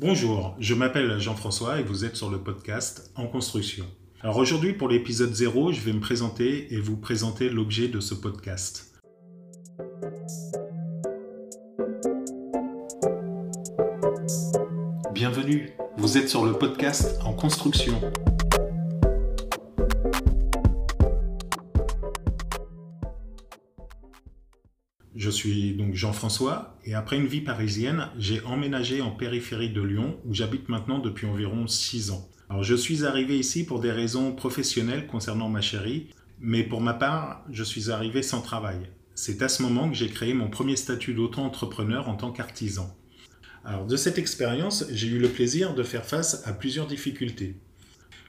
Bonjour, je m'appelle Jean-François et vous êtes sur le podcast En construction. Alors aujourd'hui pour l'épisode 0, je vais me présenter et vous présenter l'objet de ce podcast. Bienvenue, vous êtes sur le podcast En construction. Je suis donc Jean-François et après une vie parisienne, j'ai emménagé en périphérie de Lyon où j'habite maintenant depuis environ 6 ans. Alors je suis arrivé ici pour des raisons professionnelles concernant ma chérie, mais pour ma part, je suis arrivé sans travail. C'est à ce moment que j'ai créé mon premier statut d'auto-entrepreneur en tant qu'artisan. Alors de cette expérience, j'ai eu le plaisir de faire face à plusieurs difficultés.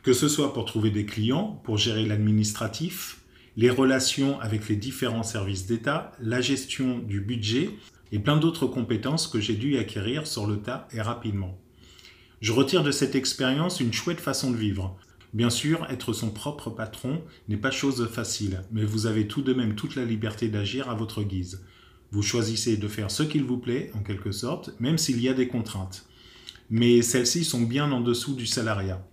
Que ce soit pour trouver des clients, pour gérer l'administratif, les relations avec les différents services d'État, la gestion du budget et plein d'autres compétences que j'ai dû acquérir sur le tas et rapidement. Je retire de cette expérience une chouette façon de vivre. Bien sûr, être son propre patron n'est pas chose facile, mais vous avez tout de même toute la liberté d'agir à votre guise. Vous choisissez de faire ce qu'il vous plaît, en quelque sorte, même s'il y a des contraintes. Mais celles-ci sont bien en dessous du salariat.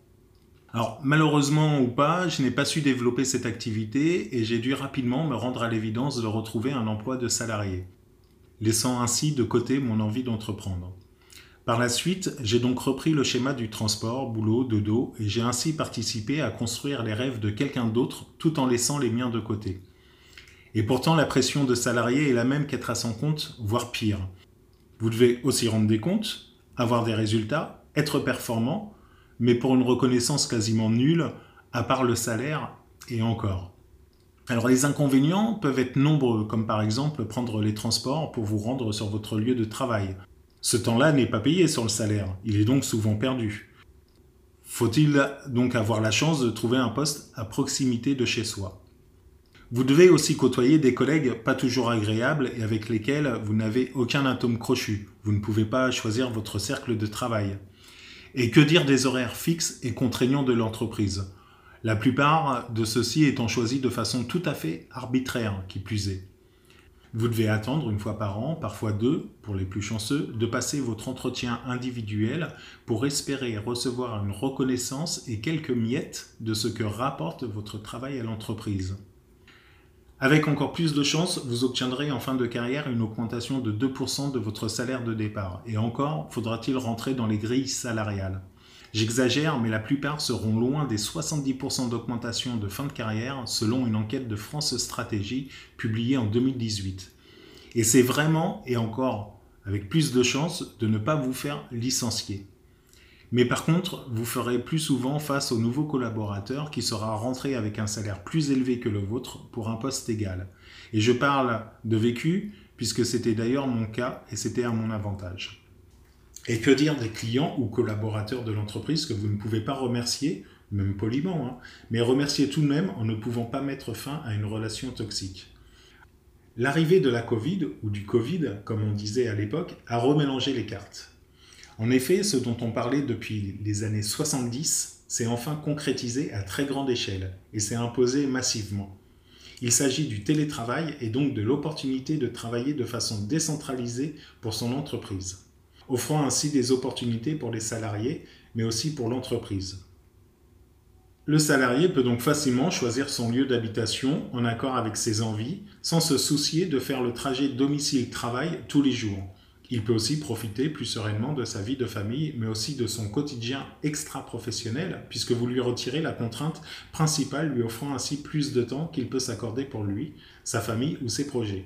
Alors malheureusement ou pas, je n'ai pas su développer cette activité et j'ai dû rapidement me rendre à l'évidence de retrouver un emploi de salarié, laissant ainsi de côté mon envie d'entreprendre. Par la suite, j'ai donc repris le schéma du transport, boulot, dodo, et j'ai ainsi participé à construire les rêves de quelqu'un d'autre tout en laissant les miens de côté. Et pourtant, la pression de salarié est la même qu'être à son compte, voire pire. Vous devez aussi rendre des comptes, avoir des résultats, être performant, mais pour une reconnaissance quasiment nulle, à part le salaire et encore. Alors les inconvénients peuvent être nombreux, comme par exemple prendre les transports pour vous rendre sur votre lieu de travail. Ce temps-là n'est pas payé sur le salaire, il est donc souvent perdu. Faut-il donc avoir la chance de trouver un poste à proximité de chez soi? Vous devez aussi côtoyer des collègues pas toujours agréables et avec lesquels vous n'avez aucun atome crochu. Vous ne pouvez pas choisir votre cercle de travail. Et que dire des horaires fixes et contraignants de l'entreprise? La plupart de ceux-ci étant choisis de façon tout à fait arbitraire, qui plus est. Vous devez attendre une fois par an, parfois deux, pour les plus chanceux, de passer votre entretien individuel pour espérer recevoir une reconnaissance et quelques miettes de ce que rapporte votre travail à l'entreprise. Avec encore plus de chance, vous obtiendrez en fin de carrière une augmentation de 2% de votre salaire de départ. Et encore, faudra-t-il rentrer dans les grilles salariales? J'exagère, mais la plupart seront loin des 70% d'augmentation de fin de carrière selon une enquête de France Stratégie publiée en 2018. Et c'est vraiment, et encore avec plus de chance, de ne pas vous faire licencier. Mais par contre, vous ferez plus souvent face au nouveau collaborateur qui sera rentré avec un salaire plus élevé que le vôtre pour un poste égal. Et je parle de vécu puisque c'était d'ailleurs mon cas et c'était à mon avantage. Et que dire des clients ou collaborateurs de l'entreprise que vous ne pouvez pas remercier, même poliment, hein, mais remercier tout de même en ne pouvant pas mettre fin à une relation toxique. L'arrivée de la Covid, ou du Covid, comme on disait à l'époque, a remélangé les cartes. En effet, ce dont on parlait depuis les années 70 s'est enfin concrétisé à très grande échelle et s'est imposé massivement. Il s'agit du télétravail et donc de l'opportunité de travailler de façon décentralisée pour son entreprise, offrant ainsi des opportunités pour les salariés, mais aussi pour l'entreprise. Le salarié peut donc facilement choisir son lieu d'habitation en accord avec ses envies, sans se soucier de faire le trajet domicile-travail tous les jours. Il peut aussi profiter plus sereinement de sa vie de famille, mais aussi de son quotidien extra-professionnel, puisque vous lui retirez la contrainte principale, lui offrant ainsi plus de temps qu'il peut s'accorder pour lui, sa famille ou ses projets.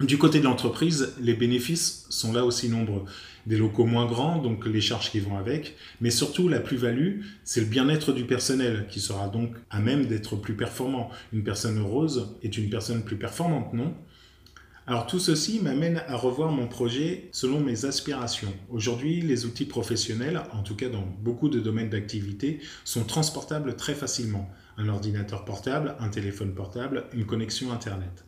Du côté de l'entreprise, les bénéfices sont là aussi nombreux. Des locaux moins grands, donc les charges qui vont avec, mais surtout la plus-value, c'est le bien-être du personnel, qui sera donc à même d'être plus performant. Une personne heureuse est une personne plus performante, non? Alors tout ceci m'amène à revoir mon projet selon mes aspirations. Aujourd'hui, les outils professionnels, en tout cas dans beaucoup de domaines d'activité, sont transportables très facilement. Un ordinateur portable, un téléphone portable, une connexion Internet.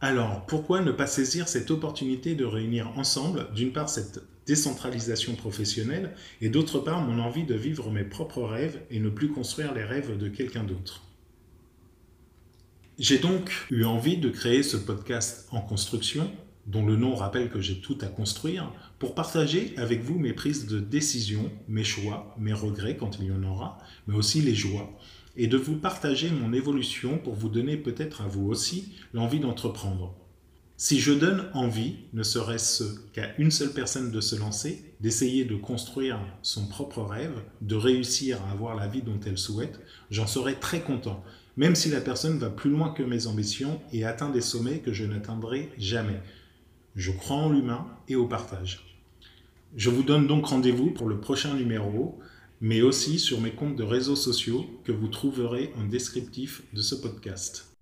Alors, pourquoi ne pas saisir cette opportunité de réunir ensemble, d'une part, cette décentralisation professionnelle, et d'autre part, mon envie de vivre mes propres rêves et ne plus construire les rêves de quelqu'un d'autre? J'ai donc eu envie de créer ce podcast en construction, dont le nom rappelle que j'ai tout à construire, pour partager avec vous mes prises de décision, mes choix, mes regrets quand il y en aura, mais aussi les joies, et de vous partager mon évolution pour vous donner peut-être à vous aussi l'envie d'entreprendre. Si je donne envie, ne serait-ce qu'à une seule personne de se lancer, d'essayer de construire son propre rêve, de réussir à avoir la vie dont elle souhaite, j'en serais très content, même si la personne va plus loin que mes ambitions et atteint des sommets que je n'atteindrai jamais. Je crois en l'humain et au partage. Je vous donne donc rendez-vous pour le prochain numéro, mais aussi sur mes comptes de réseaux sociaux que vous trouverez en descriptif de ce podcast.